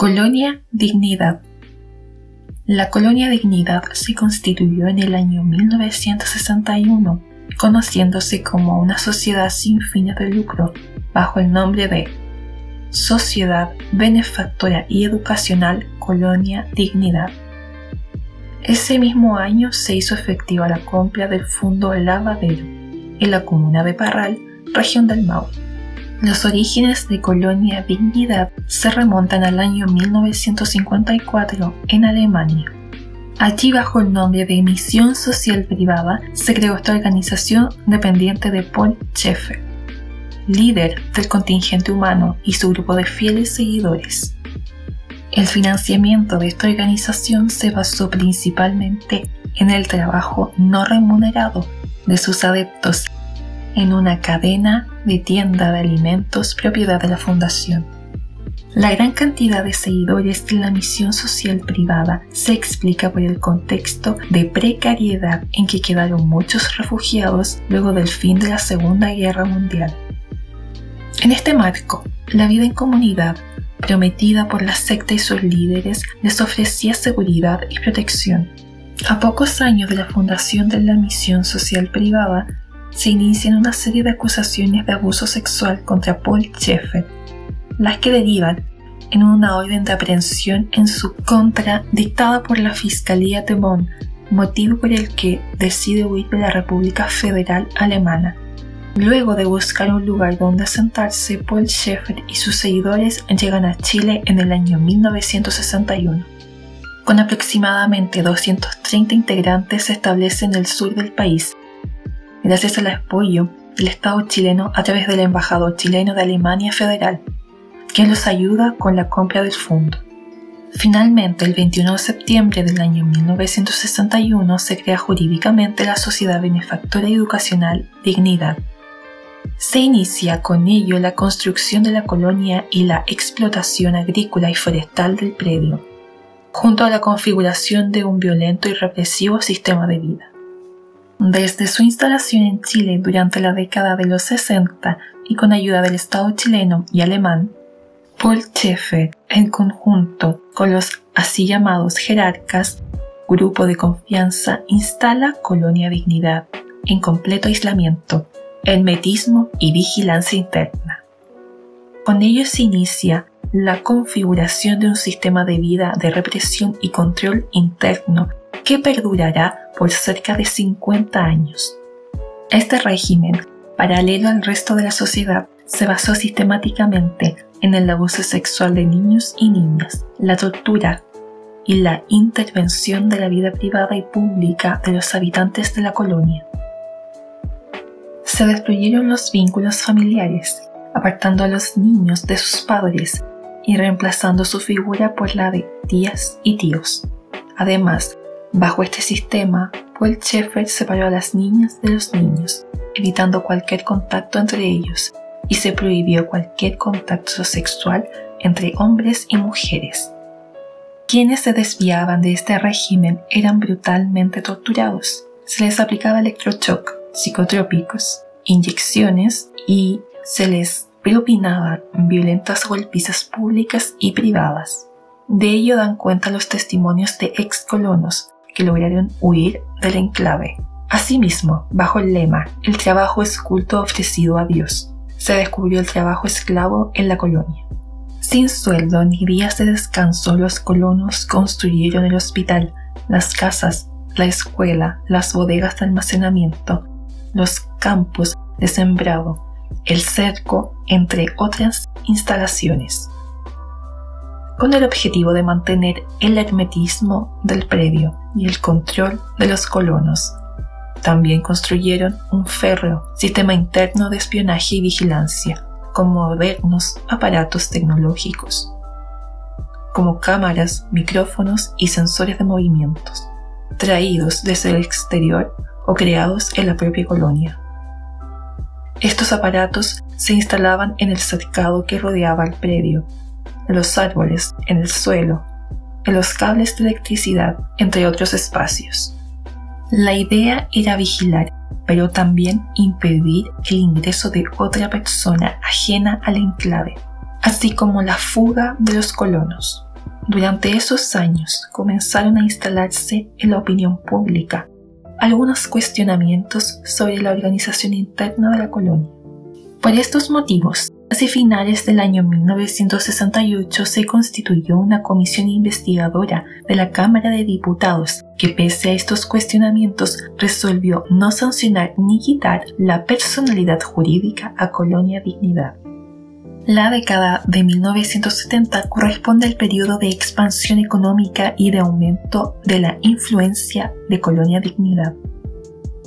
Colonia Dignidad La Colonia Dignidad se constituyó en el año 1961, conociéndose como una sociedad sin fines de lucro, bajo el nombre de Sociedad Benefactora y Educacional Colonia Dignidad. Ese mismo año se hizo efectiva la compra del Fondo Lavadero en la comuna de Parral, región del Maule. Los orígenes de Colonia Dignidad se remontan al año 1954 en Alemania. Allí bajo el nombre de Misión Social Privada se creó esta organización dependiente de Paul Schaeffer, líder del contingente humano y su grupo de fieles seguidores. El financiamiento de esta organización se basó principalmente en el trabajo no remunerado de sus adeptos en una cadena de tienda de alimentos propiedad de la Fundación. La gran cantidad de seguidores de la misión social privada se explica por el contexto de precariedad en que quedaron muchos refugiados luego del fin de la Segunda Guerra Mundial. En este marco, la vida en comunidad, prometida por la secta y sus líderes, les ofrecía seguridad y protección. A pocos años de la fundación de la misión social privada, se inician una serie de acusaciones de abuso sexual contra Paul Sheffer, las que derivan en una orden de aprehensión en su contra dictada por la Fiscalía de Bonn, motivo por el que decide huir de la República Federal Alemana. Luego de buscar un lugar donde asentarse, Paul Sheffer y sus seguidores llegan a Chile en el año 1961. Con aproximadamente 230 integrantes se establece en el sur del país, gracias al apoyo del Estado chileno a través del embajador chileno de Alemania Federal, quien los ayuda con la compra del fondo. Finalmente, el 21 de septiembre del año 1961 se crea jurídicamente la Sociedad Benefactora Educacional Dignidad. Se inicia con ello la construcción de la colonia y la explotación agrícola y forestal del predio, junto a la configuración de un violento y represivo sistema de vida. Desde su instalación en Chile durante la década de los 60 y con ayuda del Estado chileno y alemán, Paul Schaeffer, en conjunto con los así llamados jerarcas, grupo de confianza, instala Colonia Dignidad en completo aislamiento, hermetismo y vigilancia interna. Con ello se inicia la configuración de un sistema de vida de represión y control interno que perdurará por cerca de 50 años. Este régimen, paralelo al resto de la sociedad, se basó sistemáticamente en el abuso sexual de niños y niñas, la tortura y la intervención de la vida privada y pública de los habitantes de la colonia. Se destruyeron los vínculos familiares, apartando a los niños de sus padres y reemplazando su figura por la de tías y tíos. Además, Bajo este sistema, Paul Schaeffer separó a las niñas de los niños, evitando cualquier contacto entre ellos, y se prohibió cualquier contacto sexual entre hombres y mujeres. Quienes se desviaban de este régimen eran brutalmente torturados. Se les aplicaba electroshock, psicotrópicos, inyecciones y se les propinaban violentas golpizas públicas y privadas. De ello dan cuenta los testimonios de ex colonos que lograron huir del enclave. Asimismo, bajo el lema El trabajo es culto ofrecido a Dios, se descubrió el trabajo esclavo en la colonia. Sin sueldo ni días de descanso, los colonos construyeron el hospital, las casas, la escuela, las bodegas de almacenamiento, los campos de sembrado, el cerco, entre otras instalaciones. Con el objetivo de mantener el hermetismo del predio y el control de los colonos. También construyeron un férreo sistema interno de espionaje y vigilancia, con modernos aparatos tecnológicos, como cámaras, micrófonos y sensores de movimientos, traídos desde el exterior o creados en la propia colonia. Estos aparatos se instalaban en el cercado que rodeaba el predio, los árboles, en el suelo, en los cables de electricidad, entre otros espacios. La idea era vigilar, pero también impedir el ingreso de otra persona ajena al enclave, así como la fuga de los colonos. Durante esos años comenzaron a instalarse en la opinión pública algunos cuestionamientos sobre la organización interna de la colonia. Por estos motivos, Hacia finales del año 1968 se constituyó una comisión investigadora de la Cámara de Diputados que pese a estos cuestionamientos resolvió no sancionar ni quitar la personalidad jurídica a Colonia Dignidad. La década de 1970 corresponde al periodo de expansión económica y de aumento de la influencia de Colonia Dignidad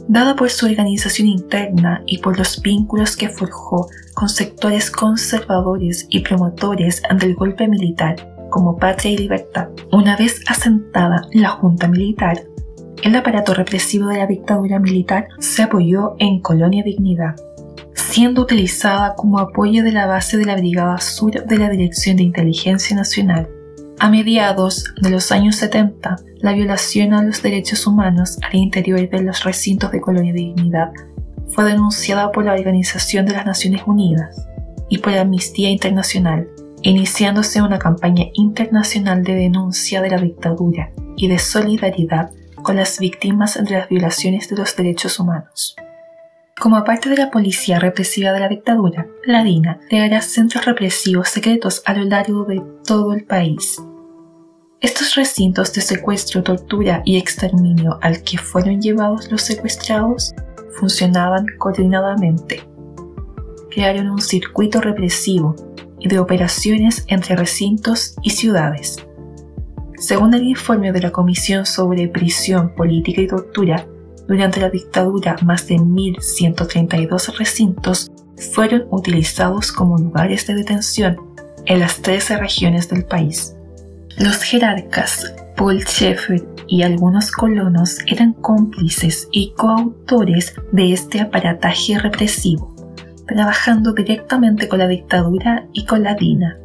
dada por su organización interna y por los vínculos que forjó con sectores conservadores y promotores del golpe militar como Patria y Libertad. Una vez asentada la Junta Militar, el aparato represivo de la dictadura militar se apoyó en Colonia Dignidad, siendo utilizada como apoyo de la base de la Brigada Sur de la Dirección de Inteligencia Nacional a mediados de los años 70, la violación a los derechos humanos al interior de los recintos de Colonia Dignidad fue denunciada por la Organización de las Naciones Unidas y por Amnistía Internacional, iniciándose una campaña internacional de denuncia de la dictadura y de solidaridad con las víctimas de las violaciones de los derechos humanos. Como parte de la policía represiva de la dictadura, la DINA creará centros represivos secretos a lo largo de todo el país. Estos recintos de secuestro, tortura y exterminio al que fueron llevados los secuestrados funcionaban coordinadamente. Crearon un circuito represivo y de operaciones entre recintos y ciudades. Según el informe de la Comisión sobre Prisión, Política y Tortura, durante la dictadura, más de 1.132 recintos fueron utilizados como lugares de detención en las 13 regiones del país. Los jerarcas Paul Schaeffer y algunos colonos eran cómplices y coautores de este aparataje represivo, trabajando directamente con la dictadura y con la DINA.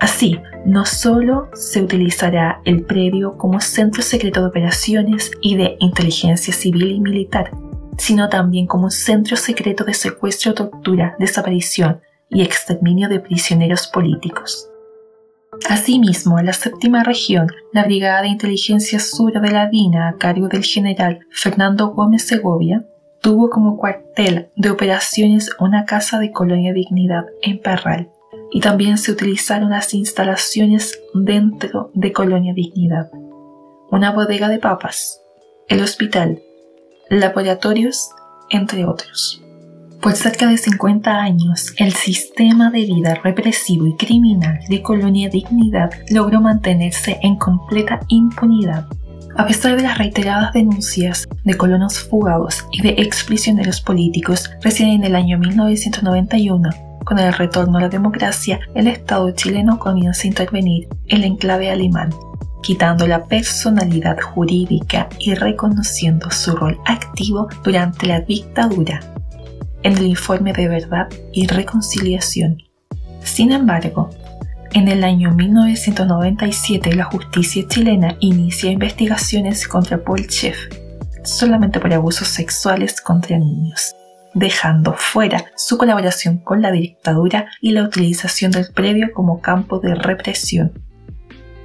Así, no solo se utilizará el predio como centro secreto de operaciones y de inteligencia civil y militar, sino también como centro secreto de secuestro, tortura, desaparición y exterminio de prisioneros políticos. Asimismo, en la séptima región, la Brigada de Inteligencia Sur de la DINA, a cargo del general Fernando Gómez Segovia, tuvo como cuartel de operaciones una casa de Colonia Dignidad en Parral, y también se utilizaron las instalaciones dentro de Colonia Dignidad, una bodega de papas, el hospital, laboratorios, entre otros. Por cerca de 50 años, el sistema de vida represivo y criminal de Colonia Dignidad logró mantenerse en completa impunidad. A pesar de las reiteradas denuncias de colonos fugados y de exprisioneros políticos, recién en el año 1991 con el retorno a la democracia, el Estado chileno comienza a intervenir en el enclave alemán, quitando la personalidad jurídica y reconociendo su rol activo durante la dictadura. En el informe de verdad y reconciliación. Sin embargo, en el año 1997 la justicia chilena inicia investigaciones contra Paul Schiff solamente por abusos sexuales contra niños dejando fuera su colaboración con la dictadura y la utilización del predio como campo de represión.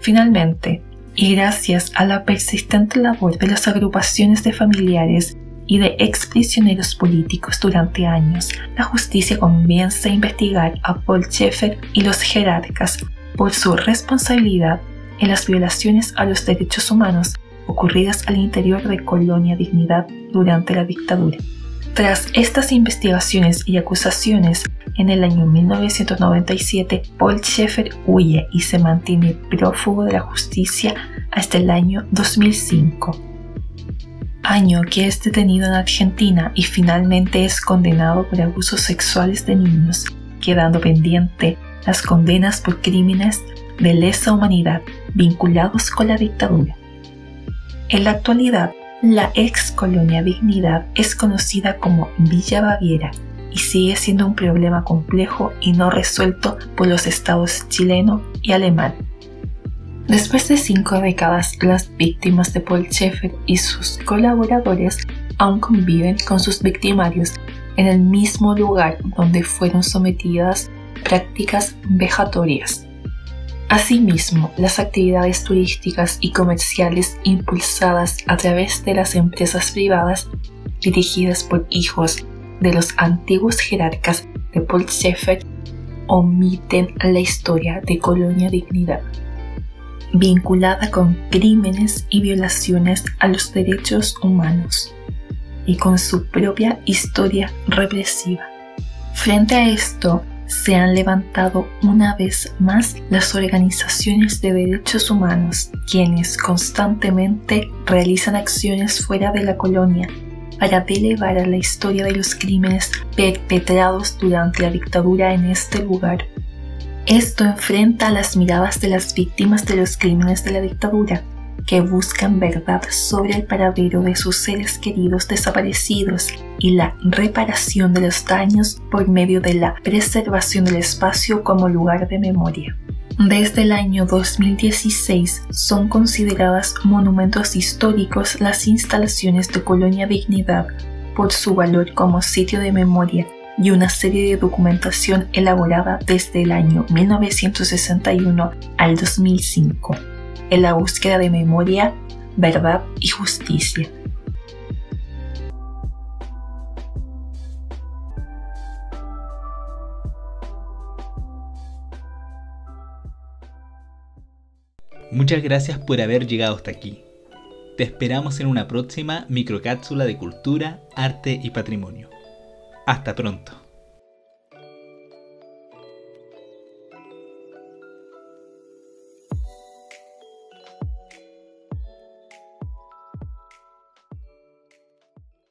Finalmente, y gracias a la persistente labor de las agrupaciones de familiares y de exprisioneros políticos durante años, la justicia comienza a investigar a Paul Schaeffer y los jerarcas por su responsabilidad en las violaciones a los derechos humanos ocurridas al interior de Colonia Dignidad durante la dictadura. Tras estas investigaciones y acusaciones, En el año 1997, Paul Schaeffer huye y se mantiene prófugo de la justicia hasta el año 2005, año que es detenido en Argentina y finalmente es condenado por abusos sexuales de niños, quedando pendiente las condenas por crímenes de lesa humanidad vinculados con la dictadura. En la actualidad, la ex colonia Dignidad es conocida como Villa Baviera y sigue siendo un problema complejo y no resuelto por los estados chileno y alemán. Después de cinco décadas, las víctimas de Paul Schaeffer y sus colaboradores aún conviven con sus victimarios en el mismo lugar donde fueron sometidas prácticas vejatorias. Asimismo, las actividades turísticas y comerciales impulsadas a través de las empresas privadas dirigidas por hijos de los antiguos jerarcas de Paul Schaeffer omiten la historia de Colonia Dignidad, vinculada con crímenes y violaciones a los derechos humanos y con su propia historia represiva. Frente a esto, se han levantado una vez más las organizaciones de derechos humanos, quienes constantemente realizan acciones fuera de la colonia para delevar a la historia de los crímenes perpetrados durante la dictadura en este lugar. Esto enfrenta a las miradas de las víctimas de los crímenes de la dictadura, que buscan verdad sobre el paradero de sus seres queridos desaparecidos y la reparación de los daños por medio de la preservación del espacio como lugar de memoria. Desde el año 2016 son consideradas monumentos históricos las instalaciones de Colonia Dignidad por su valor como sitio de memoria y una serie de documentación elaborada desde el año 1961 al 2005 en la búsqueda de memoria, verdad y justicia. Muchas gracias por haber llegado hasta aquí. Te esperamos en una próxima microcápsula de cultura, arte y patrimonio. Hasta pronto.